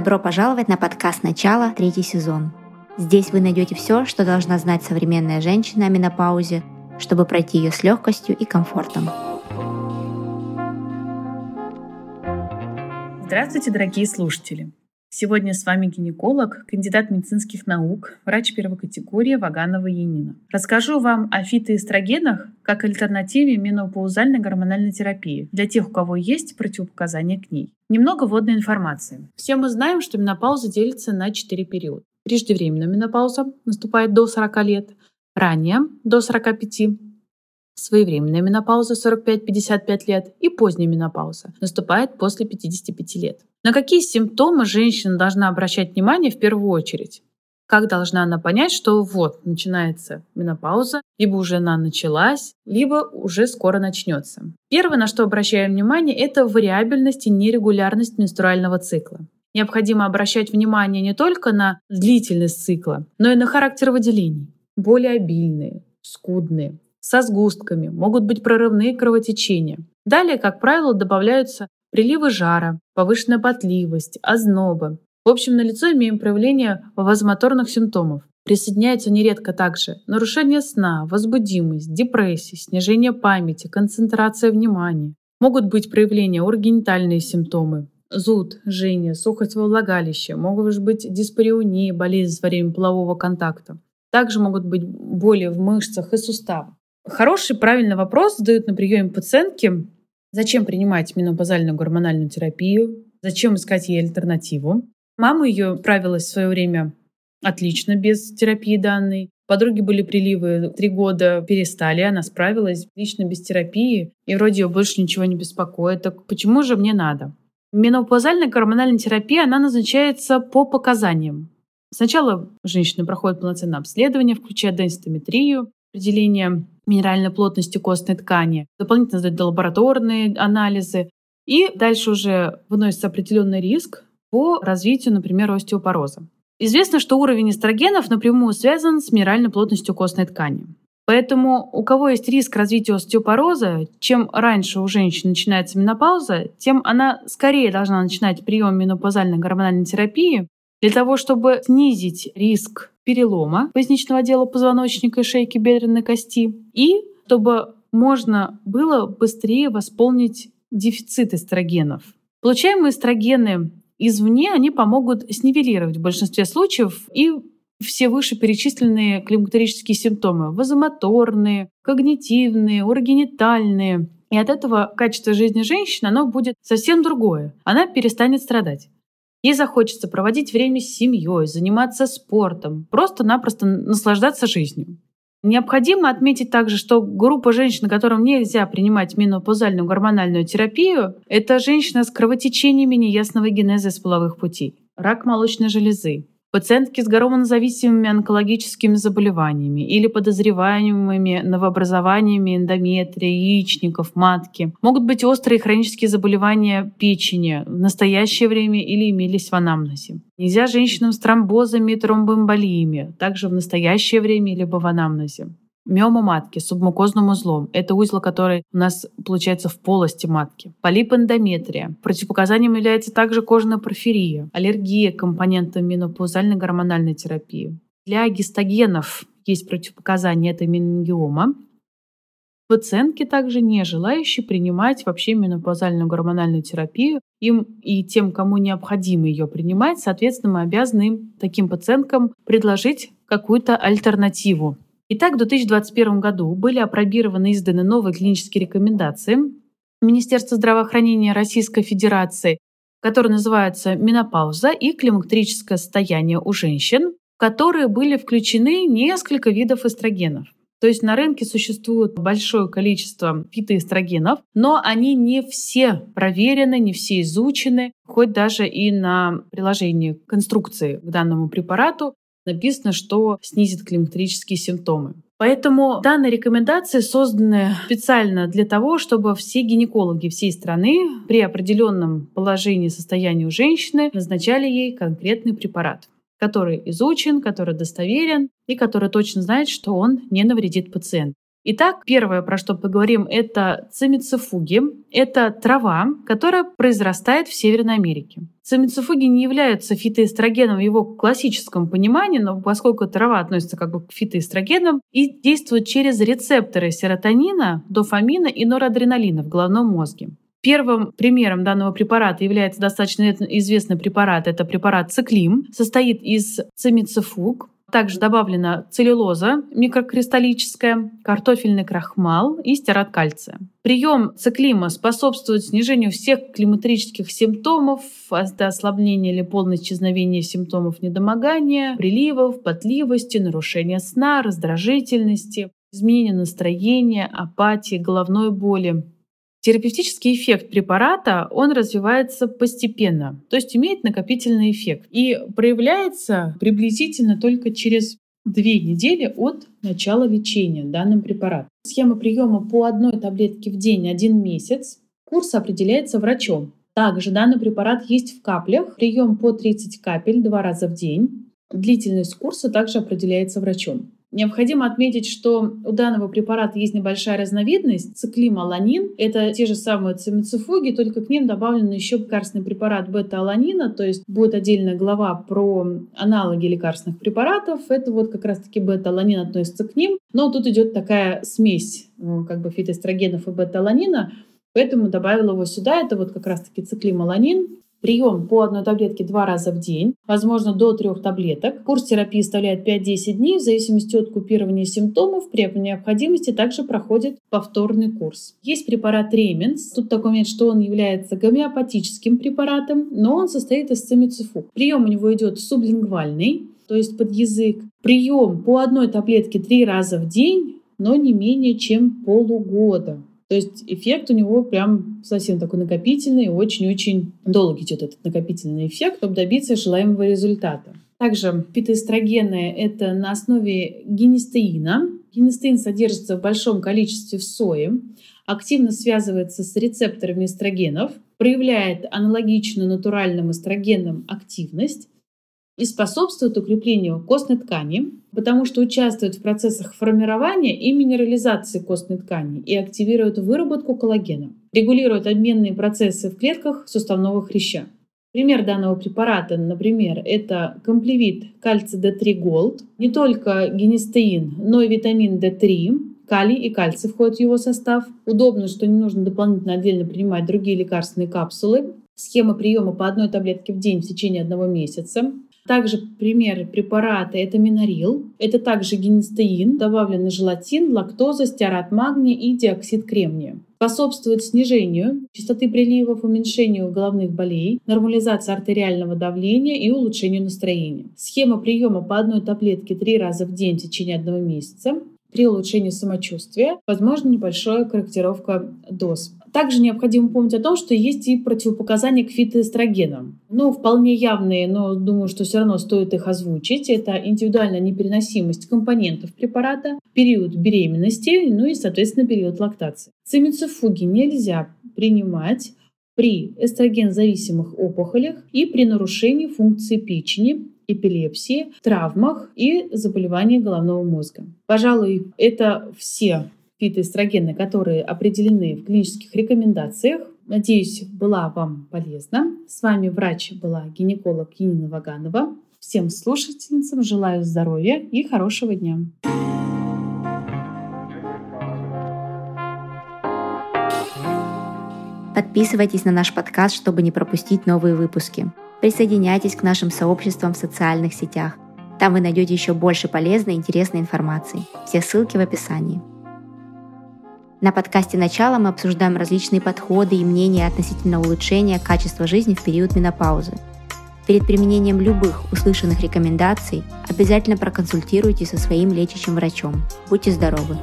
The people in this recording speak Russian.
Добро пожаловать на подкаст «Начало», третий сезон. Здесь вы найдете все, что должна знать современная женщина о менопаузе, чтобы пройти ее с легкостью и комфортом. Здравствуйте, дорогие слушатели! Сегодня с вами гинеколог, кандидат медицинских наук, врач первой категории Ваганова Янина. Расскажу вам о фитоэстрогенах как альтернативе менопаузальной гормональной терапии для тех, у кого есть противопоказания к ней. Немного вводной информации. Все мы знаем, что менопауза делится на 4 периода. Преждевременная менопауза наступает до 40 лет, ранее до 45, своевременная менопауза 45-55 лет и поздняя менопауза наступает после 55 лет. На какие симптомы женщина должна обращать внимание в первую очередь? Как должна она понять, что вот начинается менопауза, либо уже она началась, либо уже скоро начнется. Первое, на что обращаем внимание, это вариабельность и нерегулярность менструального цикла. Необходимо обращать внимание не только на длительность цикла, но и на характер выделений. Более обильные, скудные, со сгустками, могут быть прорывные кровотечения. Далее, как правило, добавляются приливы жара, повышенная потливость, ознобы. В общем, на лицо имеем проявление вазомоторных симптомов. Присоединяются нередко также нарушение сна, возбудимость, депрессия, снижение памяти, концентрация внимания. Могут быть проявления ургенитальные симптомы, зуд, жжение, сухость во влагалище, могут быть диспареонии, болезнь во время полового контакта. Также могут быть боли в мышцах и суставах. Хороший, правильный вопрос задают на приеме пациентки. Зачем принимать менопаузальную гормональную терапию? Зачем искать ей альтернативу? Мама ее справилась в свое время отлично без терапии данной. Подруги были приливы, три года перестали, она справилась лично без терапии, и вроде ее больше ничего не беспокоит. Так почему же мне надо? Менопаузальная гормональная терапия, она назначается по показаниям. Сначала женщина проходит полноценное обследование, включая денситометрию, определение минеральной плотности костной ткани, дополнительно сдают лабораторные анализы, и дальше уже выносится определенный риск по развитию, например, остеопороза. Известно, что уровень эстрогенов напрямую связан с минеральной плотностью костной ткани. Поэтому у кого есть риск развития остеопороза, чем раньше у женщин начинается менопауза, тем она скорее должна начинать прием менопаузальной гормональной терапии для того, чтобы снизить риск перелома поясничного отдела позвоночника и шейки бедренной кости, и чтобы можно было быстрее восполнить дефицит эстрогенов. Получаемые эстрогены извне, они помогут снивелировать в большинстве случаев и все вышеперечисленные климактерические симптомы – вазомоторные, когнитивные, урогенитальные. И от этого качество жизни женщины оно будет совсем другое. Она перестанет страдать. Ей захочется проводить время с семьей, заниматься спортом, просто-напросто наслаждаться жизнью. Необходимо отметить также, что группа женщин, которым нельзя принимать менопаузальную гормональную терапию, это женщины с кровотечениями неясного генеза из половых путей, рак молочной железы, Пациентки с гормонозависимыми онкологическими заболеваниями или подозреваемыми новообразованиями эндометрия, яичников, матки. Могут быть острые хронические заболевания печени в настоящее время или имелись в анамнезе. Нельзя женщинам с тромбозами и тромбоэмболиями, также в настоящее время либо в анамнезе. Миома матки субмукозным узлом – это узел, который у нас получается в полости матки. Полип эндометрия. Противопоказанием является также кожная порфирия, аллергия к компонентам менопаузальной гормональной терапии. Для гистогенов есть противопоказания – это менингиома. Пациентки также не желающие принимать вообще менопаузальную гормональную терапию, им и тем, кому необходимо ее принимать, соответственно, мы обязаны им, таким пациенткам предложить какую-то альтернативу Итак, в 2021 году были опробированы и изданы новые клинические рекомендации Министерства здравоохранения Российской Федерации, которые называются «Менопауза и климактерическое состояние у женщин», в которые были включены несколько видов эстрогенов. То есть на рынке существует большое количество фитоэстрогенов, но они не все проверены, не все изучены, хоть даже и на приложении конструкции к данному препарату написано, что снизит климактерические симптомы. Поэтому данные рекомендации созданы специально для того, чтобы все гинекологи всей страны при определенном положении состояния у женщины назначали ей конкретный препарат, который изучен, который достоверен и который точно знает, что он не навредит пациенту. Итак, первое, про что поговорим, это цимицифуги. Это трава, которая произрастает в Северной Америке. Цимицифуги не являются фитоэстрогеном в его классическом понимании, но поскольку трава относится как бы к фитоэстрогенам и действует через рецепторы серотонина, дофамина и норадреналина в головном мозге. Первым примером данного препарата является достаточно известный препарат. Это препарат циклим. Состоит из цимицифуг, также добавлена целлюлоза микрокристаллическая, картофельный крахмал и стират кальция. Прием циклима способствует снижению всех климатерических симптомов, до ослабления или полного исчезновения симптомов недомогания, приливов, потливости, нарушения сна, раздражительности, изменения настроения, апатии, головной боли. Терапевтический эффект препарата, он развивается постепенно, то есть имеет накопительный эффект и проявляется приблизительно только через две недели от начала лечения данным препаратом. Схема приема по одной таблетке в день один месяц. Курс определяется врачом. Также данный препарат есть в каплях. Прием по 30 капель два раза в день. Длительность курса также определяется врачом. Необходимо отметить, что у данного препарата есть небольшая разновидность циклималанин. Это те же самые цимицифуги, только к ним добавлен еще лекарственный препарат бета-аланина, то есть будет отдельная глава про аналоги лекарственных препаратов. Это вот как раз-таки бета-аланин относится к ним. Но тут идет такая смесь ну, как бы фитоэстрогенов и бета-аланина, Поэтому добавила его сюда. Это вот как раз-таки циклималанин. Прием по одной таблетке два раза в день, возможно, до трех таблеток. Курс терапии составляет 5-10 дней. В зависимости от купирования симптомов, при необходимости также проходит повторный курс. Есть препарат Ременс. Тут такой момент, что он является гомеопатическим препаратом, но он состоит из цимицифуг. Прием у него идет сублингвальный, то есть под язык. Прием по одной таблетке три раза в день, но не менее чем полугода. То есть эффект у него прям совсем такой накопительный, очень-очень долго идет этот накопительный эффект, чтобы добиться желаемого результата. Также фитоэстрогены – это на основе гинистеина. Гинистеин содержится в большом количестве в сое, активно связывается с рецепторами эстрогенов, проявляет аналогичную натуральным эстрогенам активность и способствует укреплению костной ткани, потому что участвует в процессах формирования и минерализации костной ткани и активирует выработку коллагена, регулирует обменные процессы в клетках суставного хряща. Пример данного препарата, например, это комплевит кальций D3 Gold. Не только генистеин, но и витамин D3, калий и кальций входят в его состав. Удобно, что не нужно дополнительно отдельно принимать другие лекарственные капсулы. Схема приема по одной таблетке в день в течение одного месяца. Также примеры препарата – это минорил, это также гинестеин, добавленный желатин, лактоза, стеарат магния и диоксид кремния. Способствует снижению частоты приливов, уменьшению головных болей, нормализации артериального давления и улучшению настроения. Схема приема по одной таблетке три раза в день в течение одного месяца. При улучшении самочувствия возможна небольшая корректировка доз. Также необходимо помнить о том, что есть и противопоказания к фитоэстрогенам. Ну, вполне явные, но думаю, что все равно стоит их озвучить. Это индивидуальная непереносимость компонентов препарата, период беременности, ну и, соответственно, период лактации. Цимицифуги нельзя принимать при эстроген-зависимых опухолях и при нарушении функции печени, эпилепсии, травмах и заболевании головного мозга. Пожалуй, это все фитоэстрогены, которые определены в клинических рекомендациях. Надеюсь, была вам полезна. С вами врач была гинеколог Енина Ваганова. Всем слушательницам желаю здоровья и хорошего дня. Подписывайтесь на наш подкаст, чтобы не пропустить новые выпуски. Присоединяйтесь к нашим сообществам в социальных сетях. Там вы найдете еще больше полезной и интересной информации. Все ссылки в описании. На подкасте «Начало» мы обсуждаем различные подходы и мнения относительно улучшения качества жизни в период менопаузы. Перед применением любых услышанных рекомендаций обязательно проконсультируйтесь со своим лечащим врачом. Будьте здоровы!